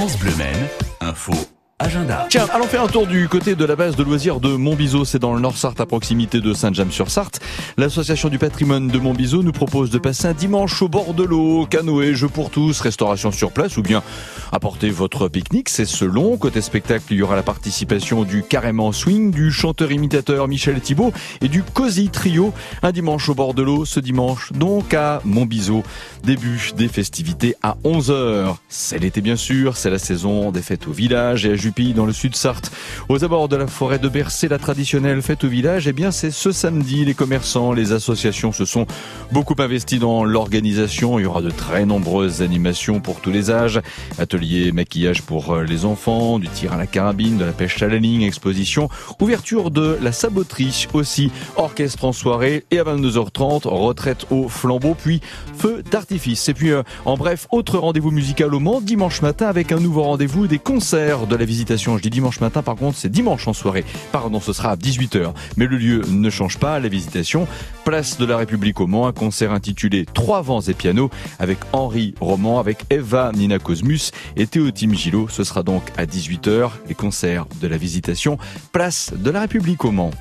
France Bleu Maine, info Tiens, allons faire un tour du côté de la base de loisirs de Montbiseau, c'est dans le Nord-Sarthe à proximité de Saint-James-sur-Sarthe. L'association du patrimoine de Montbiseau nous propose de passer un dimanche au bord de l'eau, canoë, jeux pour tous, restauration sur place ou bien apporter votre pique-nique, c'est selon. Côté spectacle, il y aura la participation du Carrément Swing, du chanteur-imitateur Michel Thibault et du Cozy Trio. Un dimanche au bord de l'eau, ce dimanche, donc à Montbiseau. Début des festivités à 11h. C'est l'été bien sûr, c'est la saison des fêtes au village et à dans le sud Sarthe. Aux abords de la forêt de Bercé, la traditionnelle fête au village, eh bien c'est ce samedi. Les commerçants, les associations se sont beaucoup investis dans l'organisation. Il y aura de très nombreuses animations pour tous les âges. Ateliers, maquillage pour euh, les enfants, du tir à la carabine, de la pêche à la ligne, exposition, ouverture de la saboterie aussi, orchestre en soirée et à 22h30, retraite au flambeau, puis feu d'artifice. Et puis, euh, en bref, autre rendez-vous musical au Mans, dimanche matin avec un nouveau rendez-vous des concerts de la visite je dis dimanche matin, par contre, c'est dimanche en soirée. Pardon, ce sera à 18h. Mais le lieu ne change pas, la visitation. Place de la République au Mans, un concert intitulé Trois vents et piano avec Henri Roman, avec Eva Nina Cosmus et Théotime Gillot. Ce sera donc à 18h, les concerts de la visitation. Place de la République au Mans.